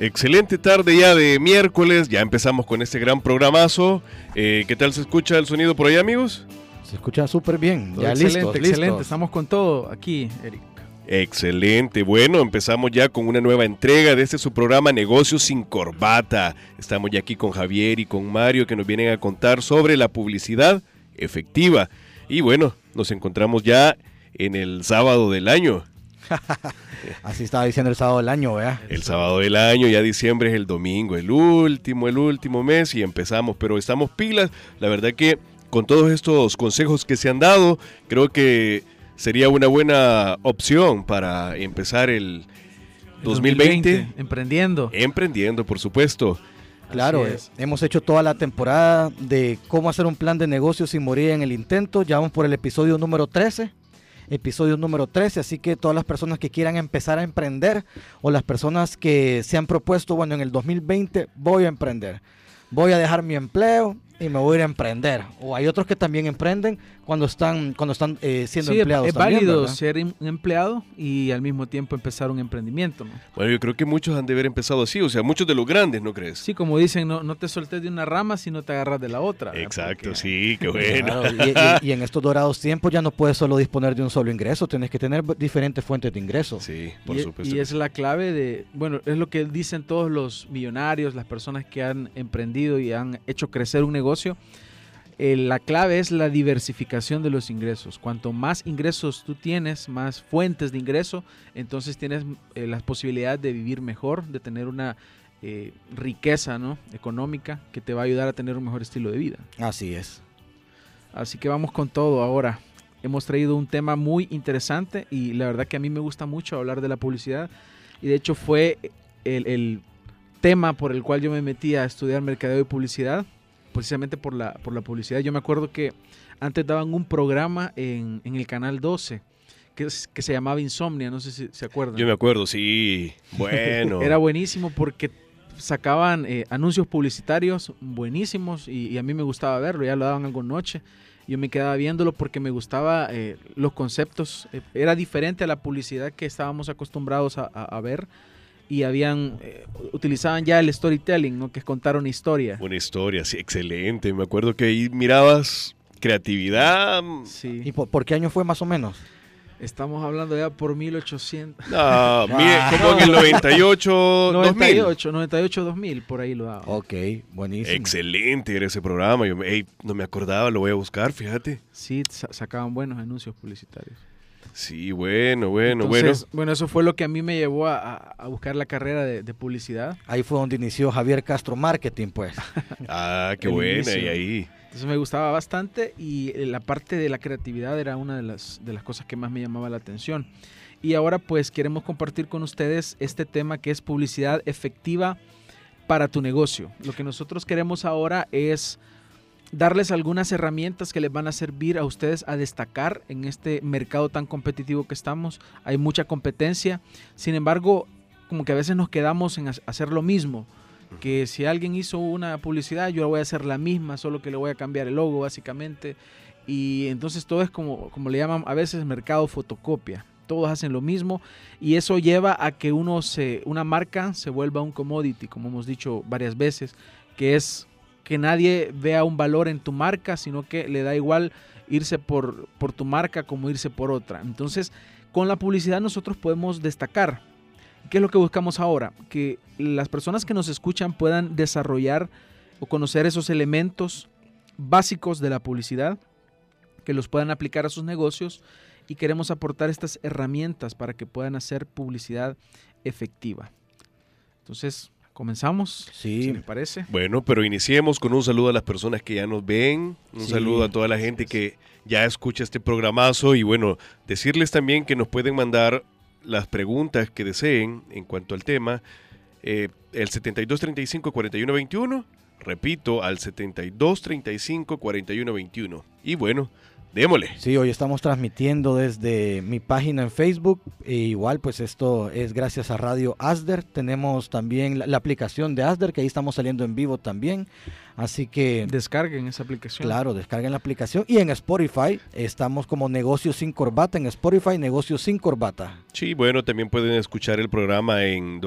Excelente tarde ya de miércoles, ya empezamos con este gran programazo. Eh, ¿Qué tal se escucha el sonido por ahí, amigos? Se escucha súper bien. Ya excelente, listos, excelente. Estamos con todo aquí, Eric. Excelente. Bueno, empezamos ya con una nueva entrega de este su programa Negocios sin Corbata. Estamos ya aquí con Javier y con Mario que nos vienen a contar sobre la publicidad efectiva. Y bueno, nos encontramos ya en el sábado del año. Así estaba diciendo el sábado del año, ¿verdad? El sábado del año, ya diciembre es el domingo, el último, el último mes y empezamos, pero estamos pilas. La verdad que con todos estos consejos que se han dado, creo que sería una buena opción para empezar el 2020. emprendiendo. Emprendiendo, por supuesto. Claro, hemos hecho toda la temporada de cómo hacer un plan de negocio sin morir en el intento. Ya vamos por el episodio número 13 episodio número 13, así que todas las personas que quieran empezar a emprender o las personas que se han propuesto, bueno, en el 2020 voy a emprender, voy a dejar mi empleo y me voy a ir a emprender. O hay otros que también emprenden cuando están, cuando están eh, siendo empleados. Es, válido ser un empleado y al mismo tiempo empezar un emprendimiento. Bueno, yo creo que muchos han de haber empezado así, o sea, muchos de los grandes, ¿no crees? Sí, como dicen, no, no te soltes de una rama si no te agarras de la otra. Exacto, sí, qué bueno. y, en estos dorados tiempos ya no puedes solo disponer de un solo ingreso, tienes que tener diferentes fuentes de ingresos. Sí, por y, supuesto. Y es la clave de, bueno, es lo que dicen todos los millonarios, las personas que han emprendido y han hecho crecer un negocio eh, la clave es la diversificación de los ingresos. Cuanto más ingresos tú tienes, más fuentes de ingreso, entonces tienes eh, las posibilidades de vivir mejor, de tener una eh, riqueza ¿no? económica que te va a ayudar a tener un mejor estilo de vida. Así es. Así que vamos con todo ahora. Hemos traído un tema muy interesante y la verdad que a mí me gusta mucho hablar de la publicidad y de hecho fue el, el tema por el cual yo me metí a estudiar mercadeo y publicidad precisamente por la, por la publicidad. Yo me acuerdo que antes daban un programa en, el canal 12 que, que, se llamaba Insomnia, no sé si se acuerdan. Yo me acuerdo, sí. Bueno. Era buenísimo porque sacaban eh, anuncios publicitarios buenísimos y, a mí me gustaba verlo, ya lo daban algo noche. Yo me quedaba viéndolo porque me gustaba eh, los conceptos. Eh, era diferente a la publicidad que estábamos acostumbrados a, a ver y habían eh, utilizaban ya el storytelling, ¿no? que es contar una historia. Una historia, sí, excelente. Me acuerdo que ahí mirabas creatividad. Sí. ¿Y por, qué año fue más o menos? Estamos hablando ya por 1800. No, ah. como en el 98, 98, 98, 2000, por ahí lo daba. Ok, buenísimo. Excelente era ese programa. Yo no me acordaba, lo voy a buscar, fíjate. Sí, sacaban buenos anuncios publicitarios. Sí, bueno, bueno, bueno. Bueno, eso fue lo que a mí me llevó a, buscar la carrera de, publicidad. Ahí fue donde inició Javier Castro Marketing, pues. ah, qué buena, y ahí. Entonces me gustaba bastante y eh, la parte de la creatividad era una de las, de las cosas que más me llamaba la atención. Y ahora pues queremos compartir con ustedes este tema que es publicidad efectiva para tu negocio. Lo que nosotros queremos ahora es darles algunas herramientas que les van a servir a ustedes a destacar en este mercado tan competitivo que estamos. Hay mucha competencia, sin embargo, como que a veces nos quedamos en hacer lo mismo. Que si alguien hizo una publicidad, yo voy a hacer la misma, solo que le voy a cambiar el logo básicamente. Y entonces todo es como, como le llaman a veces mercado fotocopia. Todos hacen lo mismo y eso lleva a que uno se, una marca se vuelva un commodity, como hemos dicho varias veces, que es que nadie vea un valor en tu marca, sino que le da igual irse por, por tu marca como irse por otra. Entonces, con la publicidad nosotros podemos destacar. ¿Qué es lo que buscamos ahora? Que las personas que nos escuchan puedan desarrollar o conocer esos elementos básicos de la publicidad que los puedan aplicar a sus negocios y queremos aportar estas herramientas para que puedan hacer publicidad efectiva. Entonces, comenzamos. Sí. Si les parece. Bueno, pero iniciemos con un saludo a las personas que ya nos ven, un Sí, saludo a toda la gente que ya escucha este programazo y bueno, decirles también que nos pueden mandar las preguntas que deseen en cuanto al tema, eh, el 7235-4121, repito, al 7235-4121. Y bueno, démosle. Sí, hoy estamos transmitiendo desde mi página en Facebook. E igual, pues esto es gracias a Radio Asder. Tenemos también la, la aplicación de Asder, que ahí estamos saliendo en vivo también. Así que, Descarguen esa aplicación. claro, descarguen la aplicación. Y en Spotify estamos como Negocios sin Corbata. En Spotify, Negocios sin Corbata. Sí, bueno, también pueden escuchar el programa en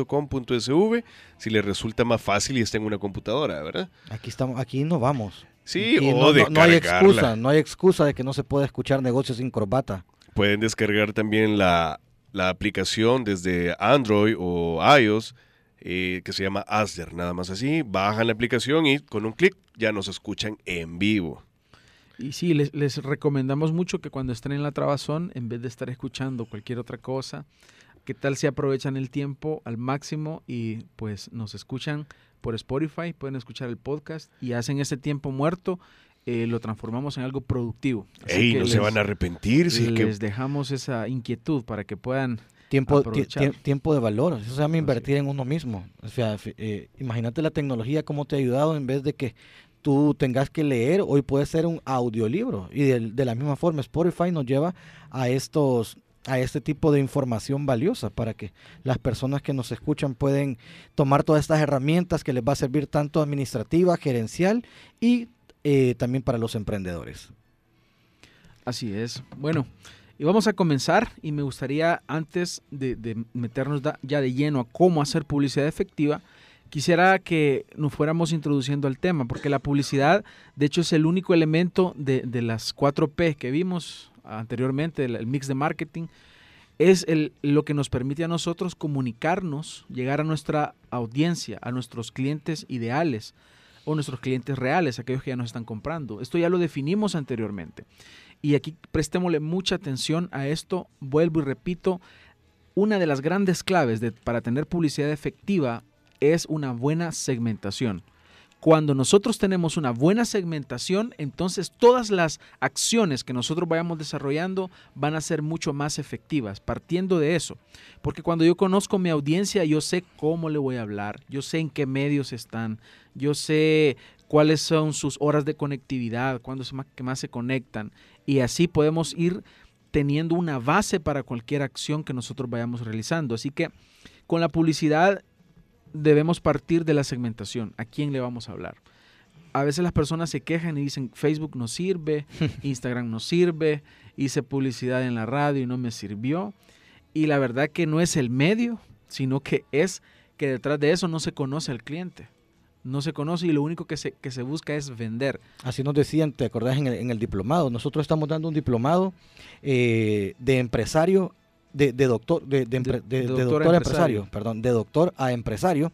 www.asder.com.sv si les resulta más fácil y está en una computadora, ¿verdad? Aquí estamos, aquí no vamos. Sí, o no, no- no hay excusa, no hay excusa de que no se pueda escuchar Negocios sin Corbata. Pueden descargar también la, la aplicación desde Android o iOS eh, que se llama Asder, nada más así. Bajan la aplicación y con un clic ya nos escuchan en vivo. Y sí, les, les recomendamos mucho que cuando estén en la trabazón, en vez de estar escuchando cualquier otra cosa, ¿qué tal si aprovechan el tiempo al máximo y pues nos escuchan por Spotify, pueden escuchar el podcast y hacen ese tiempo muerto, eh, lo transformamos en algo productivo. Así Ey, que no se les- van a arrepentir. que- les dejamos esa inquietud para que puedan Tiempo, de valor, eso se llama Así invertir en uno mismo. O sea, eh, imagínate la tecnología cómo te ha ayudado en vez de que tú tengas que leer, hoy puede ser un audiolibro. Y de, de la misma forma, Spotify nos lleva a estos a este tipo de información valiosa para que las personas que nos escuchan pueden tomar todas estas herramientas que les va a servir tanto administrativa, gerencial y eh, también para los emprendedores. Así es. Bueno, y vamos a comenzar y me gustaría antes de, meternos ya de lleno a cómo hacer publicidad efectiva, quisiera que nos fuéramos introduciendo al tema, porque la publicidad, de hecho, es el único elemento de, de las 4 P que vimos anteriormente, el, mix de marketing, es lo que nos permite a nosotros comunicarnos, llegar a nuestra audiencia, a nuestros clientes ideales o nuestros clientes reales, aquellos que ya nos están comprando. Esto ya lo definimos anteriormente. Y aquí prestémosle mucha atención a esto. Vuelvo y repito, una de las grandes claves de- para tener publicidad efectiva es una buena segmentación. Cuando nosotros tenemos una buena segmentación, entonces todas las acciones que nosotros vayamos desarrollando van a ser mucho más efectivas, partiendo de eso. Porque cuando yo conozco mi audiencia, yo sé cómo le voy a hablar, yo sé en qué medios están, yo sé cuáles son sus horas de conectividad, cuándo es más, que más se conectan. Y así podemos ir teniendo una base para cualquier acción que nosotros vayamos realizando. Así que con la publicidad debemos partir de la segmentación. ¿A quién le vamos a hablar? A veces las personas se quejan y dicen Facebook no sirve, Instagram no sirve, hice publicidad en la radio y no me sirvió. Y la verdad que no es el medio, sino que es que detrás de eso no se conoce al cliente. No se conoce y lo único que se, que se busca es vender. Así nos decían, ¿te acordás en el, en el diplomado? Nosotros estamos dando un diplomado eh, de empresario, de, de doctor, de, de doctor a doctor a empresario. empresario, perdón, de doctor a empresario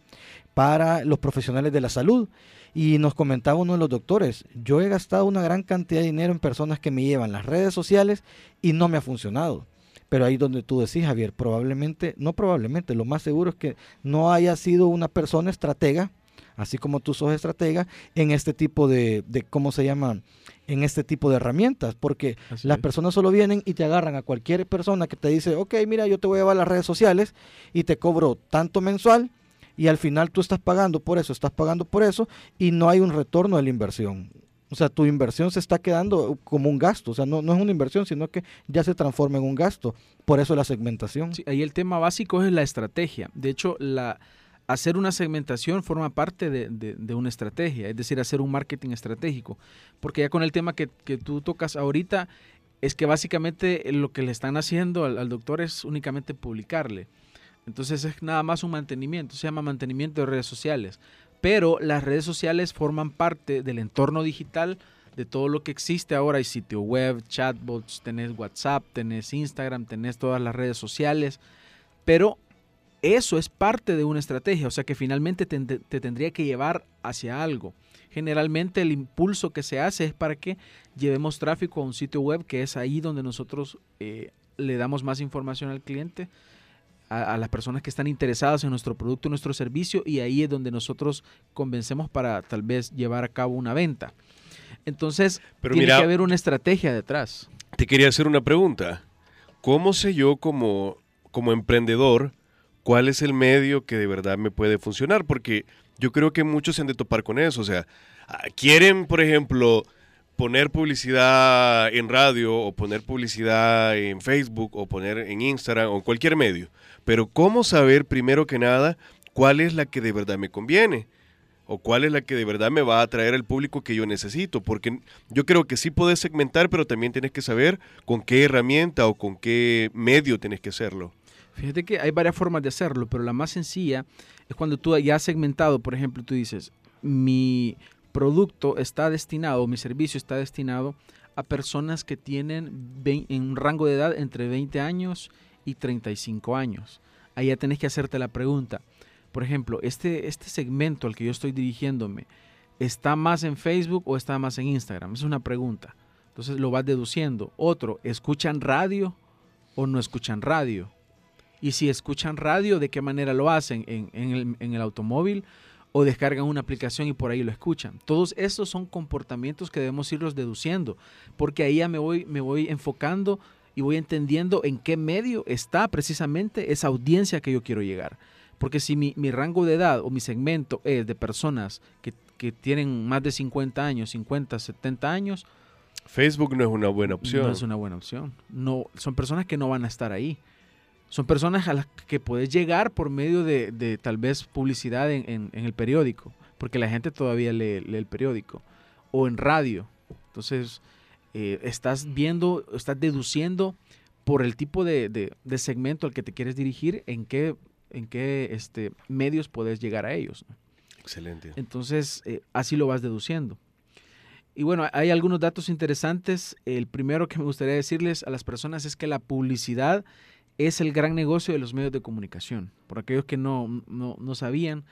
para los profesionales de la salud. Y nos comentaba uno de los doctores, yo he gastado una gran cantidad de dinero en personas que me llevan las redes sociales y no me ha funcionado. Pero ahí donde tú decís, Javier, probablemente, no probablemente, lo más seguro es que no haya sido una persona estratega, así como tú sos estratega, en este tipo de, de ¿cómo se llama? En este tipo de herramientas, porque Así las es. personas solo vienen y te agarran a cualquier persona que te dice, ok, mira, yo te voy a llevar a las redes sociales y te cobro tanto mensual y al final tú estás pagando por eso, estás pagando por eso y no hay un retorno de la inversión. O sea, tu inversión se está quedando como un gasto, o sea, no, no es una inversión, sino que ya se transforma en un gasto. Por eso la segmentación. Sí, ahí el tema básico es la estrategia. De hecho, la, hacer una segmentación forma parte de, una estrategia, es decir, hacer un marketing estratégico. Porque ya con el tema que, tú tocas ahorita, es que básicamente lo que le están haciendo al, al doctor es únicamente publicarle. Entonces es nada más un mantenimiento, se llama mantenimiento de redes sociales. Pero las redes sociales forman parte del entorno digital de todo lo que existe ahora. Hay sitio web, chatbots, tenés WhatsApp, tenés Instagram, tenés todas las redes sociales. Pero eso es parte de una estrategia, o sea que finalmente te, te tendría que llevar hacia algo. generalmente el impulso que se hace es para que llevemos tráfico a un sitio web que es ahí donde nosotros eh, le damos más información al cliente, a, las personas que están interesadas en nuestro producto, nuestro servicio, y ahí es donde nosotros convencemos para tal vez llevar a cabo una venta. Entonces, tiene que haber una estrategia detrás. Te quería hacer una pregunta. ¿Cómo sé yo como, como emprendedor cuál es el medio que de verdad me puede funcionar? Porque yo creo que muchos se han de topar con eso. O sea, ah, quieren, por ejemplo, poner publicidad en radio o poner publicidad en Facebook o poner en Instagram o en cualquier medio. Pero ¿cómo saber primero que nada cuál es la que de verdad me conviene? o cuál es la que de verdad me va a atraer al público que yo necesito, porque yo creo que sí puedes segmentar, pero también tienes que saber con qué herramienta o con qué medio tienes que hacerlo. Fíjate que hay varias formas de hacerlo, pero la más sencilla es cuando tú ya has segmentado, por ejemplo, tú dices, mi producto está destinado, mi servicio está destinado a personas que tienen en un rango de edad entre 20 años y 35 años. Ahí ya tenés que hacerte la pregunta, por ejemplo, este, este segmento al que yo estoy dirigiéndome, ¿está más en Facebook o está más en Instagram? Es una pregunta. Entonces lo vas deduciendo. Otro, ¿escuchan radio o no escuchan radio? Y si escuchan radio, ¿de qué manera lo hacen? ¿En, el, en el automóvil? o descargan una aplicación y por ahí lo escuchan. Todos esos son comportamientos que debemos irlos deduciendo, porque ahí ya me voy, me voy enfocando y voy entendiendo en qué medio está precisamente esa audiencia que yo quiero llegar. Porque si mi, rango de edad o mi segmento es de personas que, tienen más de 50 años, 50, 70 años, Facebook no es una buena opción. No es una buena opción. No, son personas que no van a estar ahí. Son personas a las que puedes llegar por medio de, tal vez publicidad en, el periódico, porque la gente todavía lee, el periódico, o en radio. Entonces, eh, estás viendo, estás deduciendo por el tipo de, de, segmento al que te quieres dirigir en qué en qué este, medios puedes llegar a ellos. Excelente. Entonces, eh, así lo vas deduciendo. Y bueno, hay algunos datos interesantes. El primero que me gustaría decirles a las personas es que la publicidad es el gran negocio de los medios de comunicación. Por aquellos que no, no, sabían,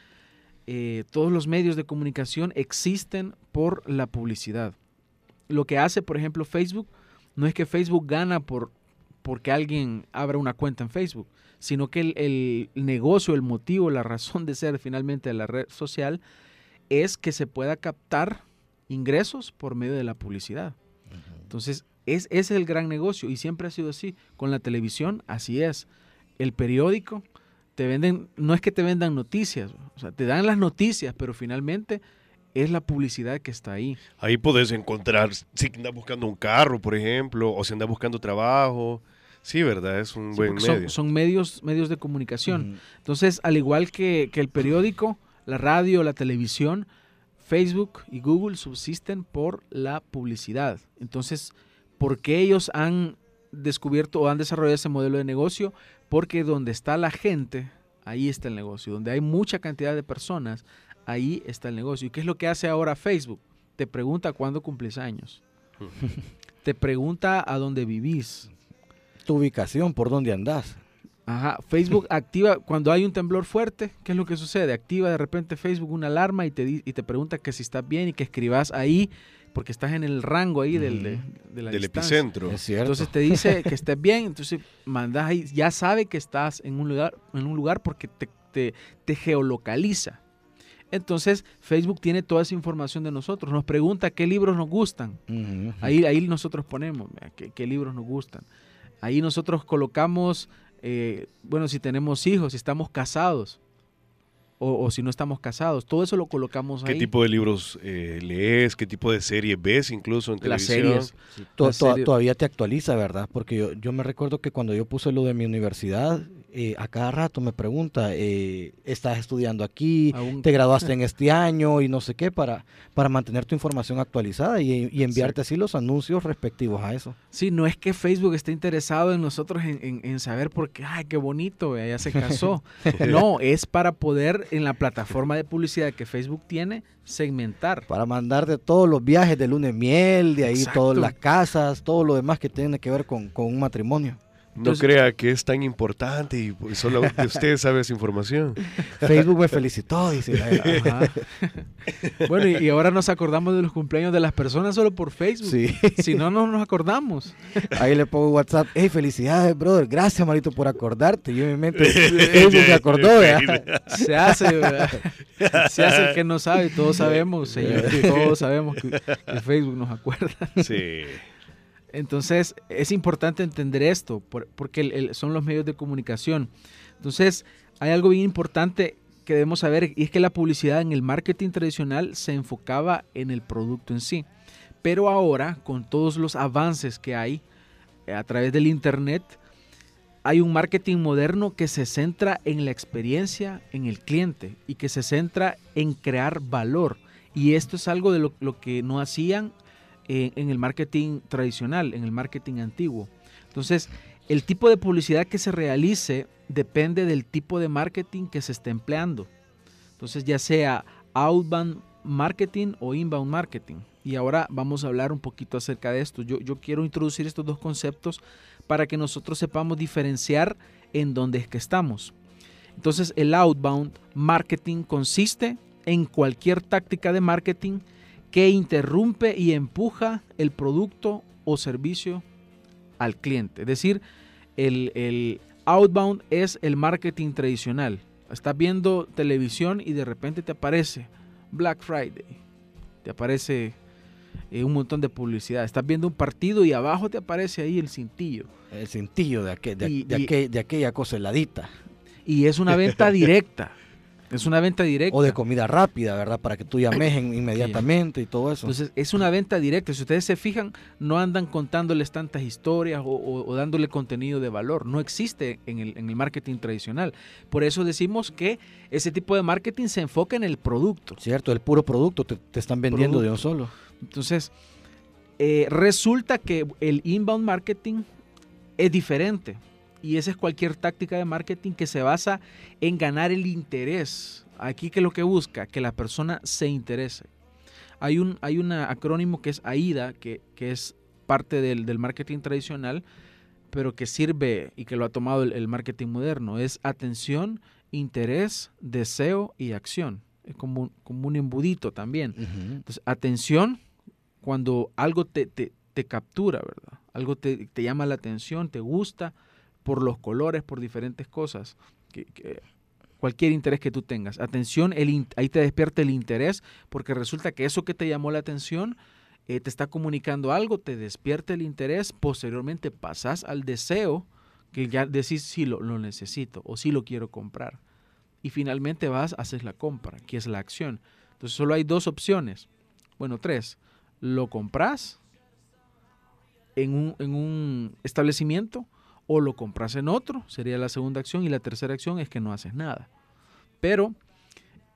eh, todos los medios de comunicación existen por la publicidad. Lo que hace, por ejemplo, Facebook, no es que Facebook gana por, porque alguien abra una cuenta en Facebook, sino que el, negocio, el motivo, la razón de ser finalmente de la red social es que se pueda captar ingresos por medio de la publicidad. Entonces, es, ese es el gran negocio y siempre ha sido así. Con la televisión, así es. El periódico, te venden, no es que te vendan noticias, o sea, te dan las noticias, pero finalmente es la publicidad que está ahí. Ahí puedes encontrar, si andas buscando un carro, por ejemplo, o si andas buscando trabajo, Sí, ¿verdad? Es un buen medio. Son, medios, medios de comunicación. Entonces, al igual que, el periódico, la radio, la televisión, Facebook y Google subsisten por la publicidad. Entonces, ¿por qué ellos han descubierto o han desarrollado ese modelo de negocio? Porque donde está la gente, ahí está el negocio. Donde hay mucha cantidad de personas, ahí está el negocio. ¿Y qué es lo que hace ahora Facebook? Te pregunta cuándo cumples años. Te pregunta a dónde vivís tu ubicación, por dónde andás. Ajá, Facebook activa cuando hay un temblor fuerte, ¿qué es lo que sucede? Activa de repente Facebook una alarma y te, y te pregunta que si estás bien y que escribas ahí, porque estás en el rango ahí del, del epicentro. Entonces te dice que estés bien, entonces mandas ahí, ya sabe que estás en un lugar, en un lugar porque te, te, geolocaliza. Entonces Facebook tiene toda esa información de nosotros, nos pregunta qué libros nos gustan. ahí, ahí nosotros ponemos qué, qué libros nos gustan. Ahí nosotros colocamos, eh, bueno, si tenemos hijos, si estamos casados o, si no estamos casados, todo eso lo colocamos ahí. ¿Qué tipo de libros eh, lees? ¿Qué tipo de series ves incluso en televisión? Las series. Todavía te actualiza, ¿verdad? Porque yo, yo me recuerdo que cuando yo puse lo de mi universidad, eh, a cada rato me pregunta, eh, ¿estás estudiando aquí? ¿Te graduaste en este año? Y no sé qué, para, para mantener tu información actualizada y, enviarte así los anuncios respectivos a eso. Sí, no es que Facebook esté interesado en nosotros en, saber por qué, ay, qué bonito, ya se casó. no, es para poder en la plataforma de publicidad que Facebook tiene, segmentar. Para mandar de todos los viajes de lunes miel, de ahí todas las casas, todo lo demás que tiene que ver con, con un matrimonio. No crea que es tan importante y pues, solo usted sabe esa información. Facebook me felicitó, dice. bueno, y, ahora nos acordamos de los cumpleaños de las personas solo por Facebook. Sí. Si no, no nos acordamos. Ahí le pongo WhatsApp. Hey, felicidades, brother. Gracias, Marito, por acordarte. Yo en mi mente Facebook me acordó, Se hace, ¿verdad? Se hace el que no sabe. Todos sabemos, señor. Todos sabemos que, que Facebook nos acuerda. Sí. Entonces es importante entender esto porque son los medios de comunicación. Entonces hay algo bien importante que debemos saber y es que la publicidad en el marketing tradicional se enfocaba en el producto en sí. Pero ahora con todos los avances que hay eh, a través del Internet, hay un marketing moderno que se centra en la experiencia, en el cliente y que se centra en crear valor. Y esto es algo de lo, lo que no hacían en, el marketing tradicional, en el marketing antiguo. Entonces, el tipo de publicidad que se realice depende del tipo de marketing que se esté empleando. Entonces, ya sea outbound marketing o inbound marketing. Y ahora vamos a hablar un poquito acerca de esto. Yo, yo quiero introducir estos dos conceptos para que nosotros sepamos diferenciar en dónde es que estamos. Entonces, el outbound marketing consiste en cualquier táctica de marketing que interrumpe y empuja el producto o servicio al cliente. Es decir, el, outbound es el marketing tradicional. Estás viendo televisión y de repente te aparece Black Friday, te aparece eh, un montón de publicidad. Estás viendo un partido y abajo te aparece ahí el cintillo. El cintillo de, de, de aquella cosa heladita. Y es una venta directa. Es una venta directa. O de comida rápida, ¿verdad? Para que tú llames inmediatamente y todo eso. Entonces, es una venta directa. Si ustedes se fijan, no andan contándoles tantas historias o, dándole contenido de valor. No existe en el, marketing tradicional. Por eso decimos que ese tipo de marketing se enfoca en el producto. Cierto, el puro producto te, están vendiendo de un solo. Entonces, eh, resulta que el inbound marketing es diferente y esa es cualquier táctica de marketing que se basa en ganar el interés. Aquí que lo que busca, que la persona se interese. Hay un, hay un acrónimo que es AIDA, que, es parte del, marketing tradicional, pero que sirve y que lo ha tomado el, marketing moderno. Es atención, interés, deseo y acción. Es como un, como un embudito también. Entonces, atención, cuando algo te, captura, ¿verdad? Algo te, te, llama la atención, te gusta, por los colores, por diferentes cosas. Cualquier interés que tú tengas. Atención, el, ahí te despierta el interés porque resulta que eso que te llamó la atención eh, te está comunicando algo, te despierta el interés, posteriormente pasas al deseo que ya decís sí lo, necesito o sí lo quiero comprar. Y finalmente vas, haces la compra, que es la acción. Entonces solo hay dos opciones. Bueno, tres. Lo compras en un establecimiento o lo compras en otro, sería la segunda acción, y la tercera acción es que no haces nada. Pero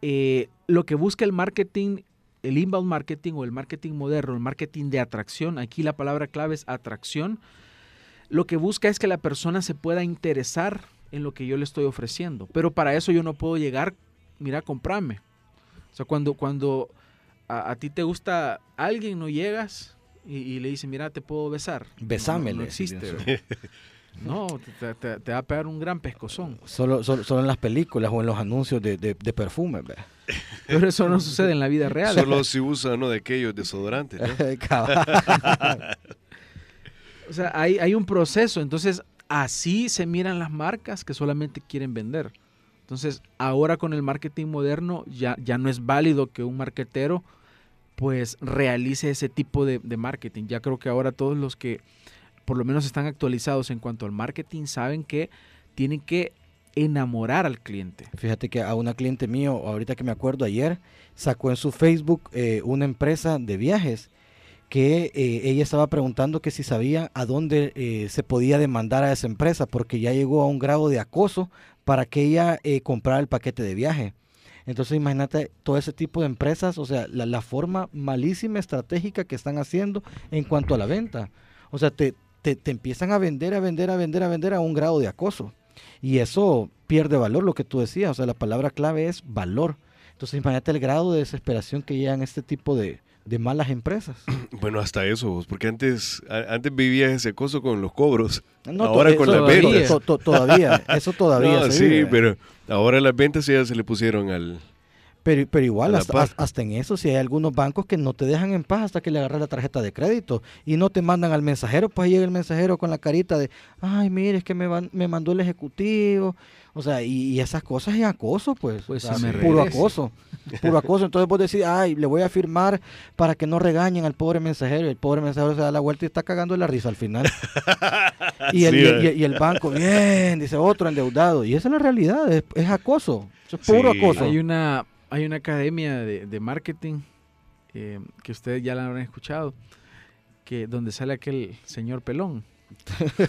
eh, lo que busca el marketing, el inbound marketing o el marketing moderno, el marketing de atracción, aquí la palabra clave es atracción, lo que busca es que la persona se pueda interesar en lo que yo le estoy ofreciendo. Pero para eso yo no puedo llegar, mira, comprame. O sea, cuando, cuando a, ti te gusta alguien, no llegas y, le dices, mira, te puedo besar. Besame. No, existe. No, te, va a pegar un gran pescozón. Solo, solo, en las películas o en los anuncios de, de, perfume, Pero eso no sucede en la vida real. Solo si usa uno de aquellos desodorantes. o sea, hay, hay un proceso. Entonces, así se miran las marcas que solamente quieren vender. Entonces, ahora con el marketing moderno ya, ya no es válido que un marketero pues realice ese tipo de, de marketing. Ya creo que ahora todos los que por lo menos están actualizados en cuanto al marketing, saben que tienen que enamorar al cliente. Fíjate que a una cliente mío, ahorita que me acuerdo ayer, sacó en su Facebook eh, una empresa de viajes que eh, ella estaba preguntando que si sabía a dónde eh, se podía demandar a esa empresa, porque ya llegó a un grado de acoso para que ella comprara el paquete de viaje. Entonces imagínate todo ese tipo de empresas, o sea, la, la, forma malísima estratégica que están haciendo en cuanto a la venta. O sea, te, te, empiezan a vender, a vender, a vender, a vender a un grado de acoso. Y eso pierde valor, lo que tú decías. O sea, la palabra clave es valor. Entonces, imagínate el grado de desesperación que llegan este tipo de, de malas empresas. Bueno, hasta eso, porque antes, antes vivías ese coso con los cobros. No, ahora con las ventas. to- to- todavía, eso todavía. No, se sí, vive. pero ahora las ventas ya se le pusieron al... Pero, pero igual, hasta, hasta- en eso, si hay algunos bancos que no te dejan en paz hasta que le agarras la tarjeta de crédito y no te mandan al mensajero, pues ahí llega el mensajero con la carita de, ay, mire, es que me, van- me mandó el ejecutivo. O sea, y, y esas cosas es acoso, pues. Pues O sea, si me puro acoso. Puro acoso. Entonces vos decís, ay, le voy a firmar para que no regañen al pobre mensajero. Y el pobre mensajero se da la vuelta y está cagando la risa al final. y, el, Sí, y el- y el- y el banco, bien, dice otro endeudado. Y esa es la realidad, es, es acoso. Eso es puro Sí. acoso. Hay una, hay una academia de, de marketing eh, que ustedes ya la habrán escuchado, que donde sale aquel señor pelón.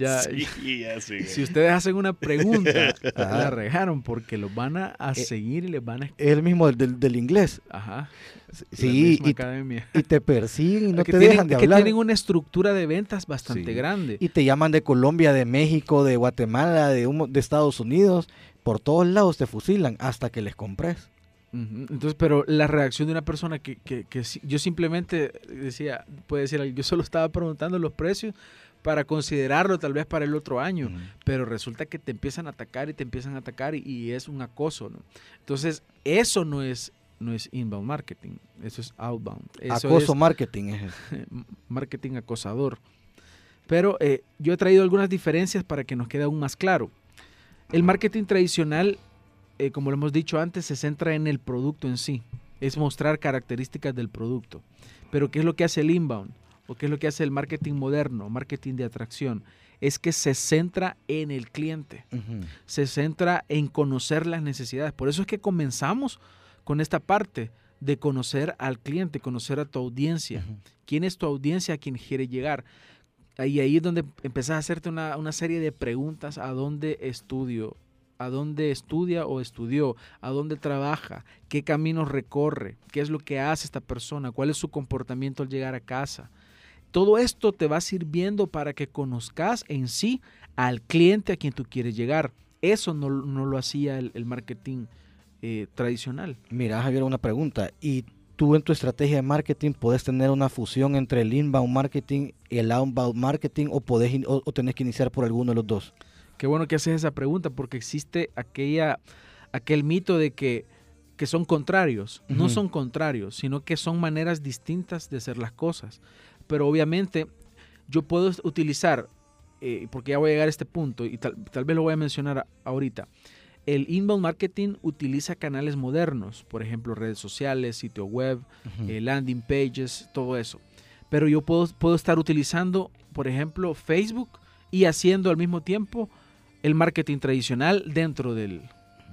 Ya- Sí, ya sé. Si ustedes hacen una pregunta, Ajá. la regaron porque los van a, a Eh, seguir y les van a... Es el mismo del, inglés. Ajá. la Sí, misma y, academia. y te persiguen y no que te tienen, dejan de que hablar. tienen una estructura de ventas bastante Sí. grande. Y te llaman de Colombia, de México, de Guatemala, de, un de Estados Unidos. Por todos lados te fusilan hasta que les compres. Entonces, pero la reacción de una persona que, que, que yo simplemente decía, puede decir, yo solo estaba preguntando los precios para considerarlo tal vez para el otro año, pero resulta que te empiezan a atacar y te empiezan a atacar y, y es un acoso, ¿no? Entonces, eso no es no es inbound marketing, eso es outbound. Eso Acoso es marketing es marketing acosador. Pero eh, yo he traído algunas diferencias para que nos quede aún más claro. El marketing tradicional, eh, como lo hemos dicho antes, se centra en el producto en sí. Es mostrar características del producto. Pero ¿qué es lo que hace el inbound? ¿O qué es lo que hace el marketing moderno, marketing de atracción? Es que se centra en el cliente se centra en conocer las necesidades. Por eso es que comenzamos con esta parte de conocer al cliente, conocer a tu audiencia. ¿Quién es tu audiencia a quien quiere llegar? Y ahí es donde empezás a hacerte una, una serie de preguntas. ¿A dónde estudio? ¿A dónde estudia o estudió? ¿A dónde trabaja? ¿Qué caminos recorre? ¿Qué es lo que hace esta persona? ¿Cuál es su comportamiento al llegar a casa? Todo esto te va sirviendo para que conozcas en sí al cliente a quien tú quieres llegar. Eso no, no lo hacía el, marketing eh, tradicional. Mira, Javier, una pregunta. ¿Y tú en tu estrategia de marketing puedes tener una fusión entre el inbound marketing y el outbound marketing o, podés in- o, o tenés que iniciar por alguno de los dos? Qué bueno que haces esa pregunta porque existe aquella, aquel mito de que, que son contrarios. No son contrarios, sino que son maneras distintas de hacer las cosas. Pero obviamente yo puedo utilizar, eh, porque ya voy a llegar a este punto y tal, tal vez lo voy a mencionar a- ahorita. El inbound marketing utiliza canales modernos, por ejemplo, redes sociales, sitio web, eh, landing pages, todo eso. Pero yo puedo, puedo estar utilizando, por ejemplo, Facebook y haciendo al mismo tiempo el marketing tradicional dentro del,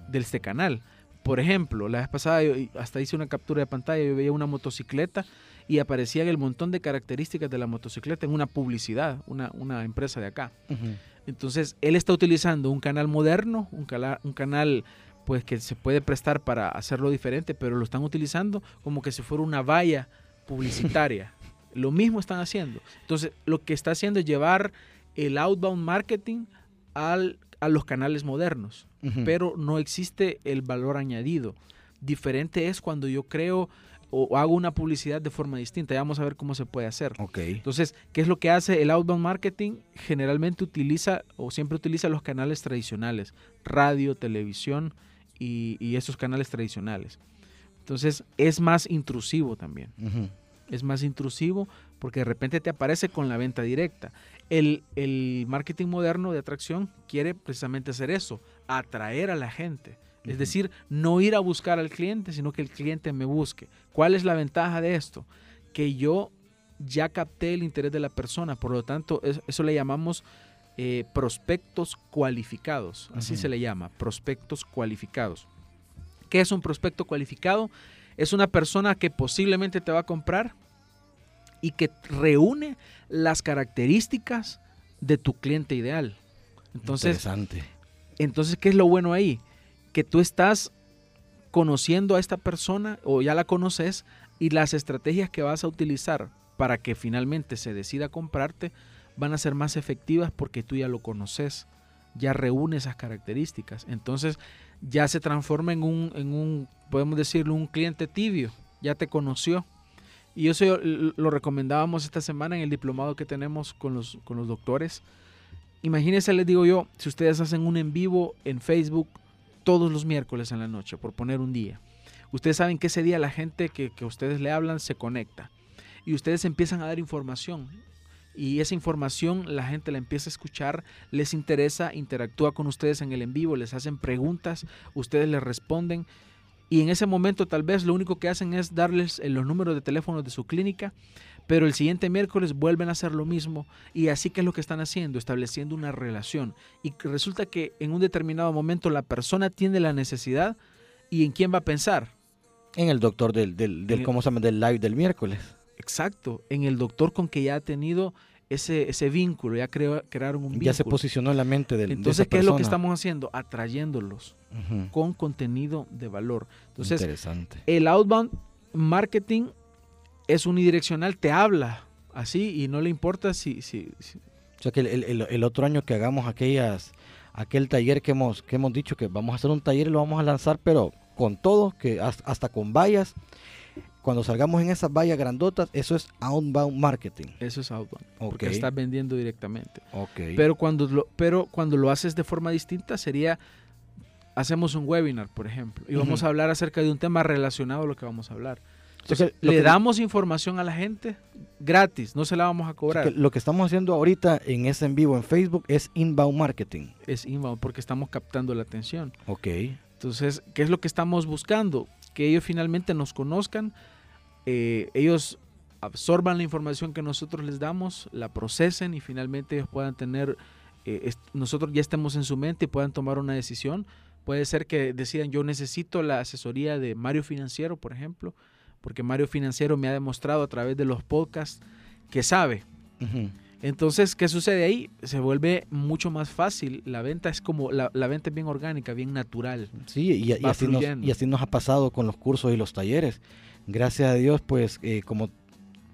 de este canal. Por ejemplo, la vez pasada yo hasta hice una captura de pantalla, yo veía una motocicleta y aparecían el montón de características de la motocicleta en una publicidad, una, una empresa de acá. Ujú. Entonces, él está utilizando un canal moderno, un, cala- un canal pues que se puede prestar para hacerlo diferente, pero lo están utilizando como que si fuera una valla publicitaria. lo mismo están haciendo. Entonces, lo que está haciendo es llevar el outbound marketing al, a los canales modernos, pero no existe el valor añadido. Diferente es cuando yo creo o, hago una publicidad de forma distinta. Ya vamos a ver cómo se puede hacer. Ok. Entonces, ¿qué es lo que hace el outbound marketing? Generalmente utiliza o siempre utiliza los canales tradicionales, radio, televisión y, y esos canales tradicionales. Entonces, es más intrusivo también. Es más intrusivo porque de repente te aparece con la venta directa. El, el marketing moderno de atracción quiere precisamente hacer eso, atraer a la gente. Es decir, no ir a buscar al cliente, sino que el cliente me busque. ¿Cuál es la ventaja de esto? Que yo ya capté el interés de la persona, por lo tanto, es- eso le llamamos eh, prospectos cualificados, así se le llama, prospectos cualificados. ¿Qué es un prospecto cualificado? Es una persona que posiblemente te va a comprar y que reúne las características de tu cliente ideal. Entonces, Interesante. entonces, ¿qué es lo bueno ahí? Que tú estás conociendo a esta persona o ya la conoces y las estrategias que vas a utilizar para que finalmente se decida comprarte van a ser más efectivas porque tú ya lo conoces, ya reúne esas características. Entonces ya se transforma en un, en un podemos decirlo, un cliente tibio, ya te conoció. Y eso lo recomendábamos esta semana en el diplomado que tenemos con los, con los doctores. Imagínense, les digo yo, si ustedes hacen un en vivo en Facebook todos los miércoles en la noche, por poner un día. Ustedes saben que ese día la gente que, que ustedes le hablan se conecta. Y ustedes empiezan a dar información y esa información la gente la empieza a escuchar, les interesa, interactúa con ustedes en el en vivo, les hacen preguntas, ustedes les responden y en ese momento tal vez lo único que hacen es darles los números de teléfono de su clínica, pero el siguiente miércoles vuelven a hacer lo mismo y así que es lo que están haciendo, estableciendo una relación y resulta que en un determinado momento la persona tiene la necesidad y en quién va a pensar. En el doctor del, del, del ¿cómo se llama? del live del miércoles. Exacto, en el doctor con que ya ha tenido ese, ese vínculo, ya crearon un vínculo. Ya se posicionó en la mente del Entonces, ¿qué es lo que estamos haciendo? Atrayéndolos con contenido de valor. Entonces, Interesante. el outbound marketing es unidireccional, te habla así y no le importa si... si, O sea que el, otro año que hagamos aquellas, aquel taller que hemos, que hemos dicho que vamos a hacer un taller y lo vamos a lanzar, pero con todo, que hasta con vallas cuando salgamos en esas vallas grandotas, eso es outbound marketing. Eso es outbound. Porque estás vendiendo directamente. Okay. Pero cuando lo, pero cuando lo haces de forma distinta sería hacemos un webinar, por ejemplo, y vamos a hablar acerca de un tema relacionado a lo que vamos a hablar. Entonces, le damos información a la gente gratis, no se la vamos a cobrar. lo que estamos haciendo ahorita en ese en vivo en Facebook es inbound marketing. Es inbound porque estamos captando la atención. Ok. Entonces, ¿qué es lo que estamos buscando? Que ellos finalmente nos conozcan, eh, ellos absorban la información que nosotros les damos, la procesen y finalmente ellos puedan tener, eh, nosotros ya estemos en su mente y puedan tomar una decisión. Puede ser que decidan, yo necesito la asesoría de Mario Financiero, por ejemplo, porque Mario Financiero me ha demostrado a través de los podcasts que sabe. Entonces, ¿qué sucede ahí? Se vuelve mucho más fácil. La venta es como, la, venta es bien orgánica, bien natural. Sí, y, así nos, y, así nos, ha pasado con los cursos y los talleres gracias a Dios, pues eh, como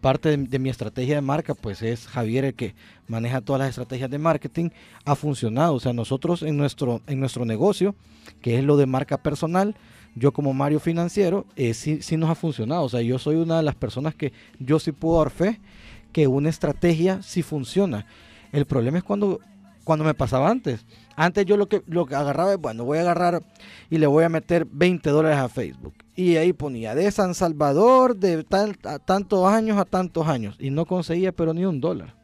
parte de, mi estrategia de marca, pues es Javier el que maneja todas las estrategias de marketing, ha funcionado. O sea, nosotros en nuestro, en nuestro negocio, que es lo de marca personal, yo como Mario Financiero, eh, sí, sí nos ha funcionado. O sea, yo soy una de las personas que yo sí puedo dar fe que una estrategia sí funciona. El problema es cuando, cuando me pasaba antes. Antes yo lo que, lo que agarraba es, bueno, voy a agarrar y le voy a meter 20 dólares a Facebook. Y ahí ponía de San Salvador de tantos años a tantos años. Y no conseguía, pero ni un dólar.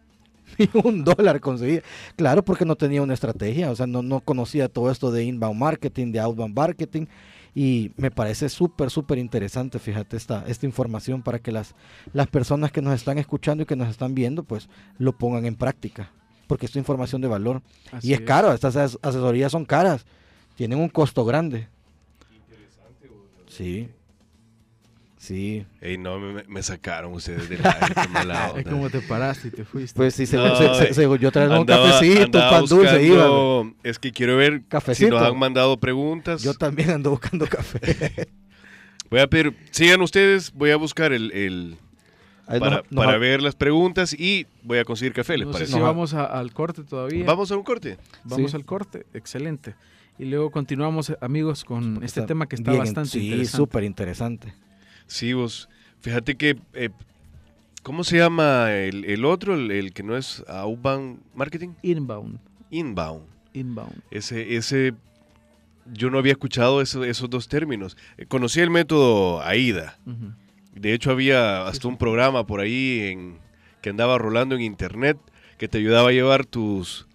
Ni un dólar conseguía. Claro, porque no tenía una estrategia. O sea, no, no conocía todo esto de inbound marketing, de outbound marketing. Y me parece súper, súper interesante, fíjate, esta, esta información para que las, las personas que nos están escuchando y que nos están viendo, pues lo pongan en práctica porque es información de valor. y es, caro, estas asesorías son caras, tienen un costo grande. Interesante. Sí. Sí. Ey, no, me, sacaron ustedes de la mala Es como te paraste y te fuiste. Pues sí, según, yo traía un cafecito, pan dulce, iba. Es que quiero ver si nos han mandado preguntas. Yo también ando buscando café. voy a pedir, sigan ustedes, voy a buscar el, para, ver las preguntas y voy a conseguir café, ¿les parece? si vamos al corte todavía. ¿Vamos a un corte? Vamos al corte, excelente. Y luego continuamos, amigos, con este tema que está bastante interesante. Sí, súper interesante. Sí, vos, fíjate que, eh, ¿cómo se llama el, otro, el, que no es outbound marketing? Inbound. Inbound. Inbound. Ese, ese, yo no había escuchado esos dos términos. Eh, conocí el método AIDA. De hecho, había hasta un programa por ahí en, que andaba rolando en internet que te ayudaba a llevar tus,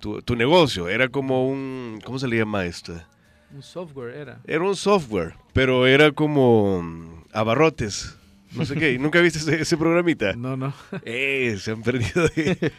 tu, negocio. Era como un. ¿Cómo se le llama esto? Un software era. Era un software, pero era como abarrotes. No sé qué. ¿Nunca viste ese, programita? No, no. Eh, se han perdido de,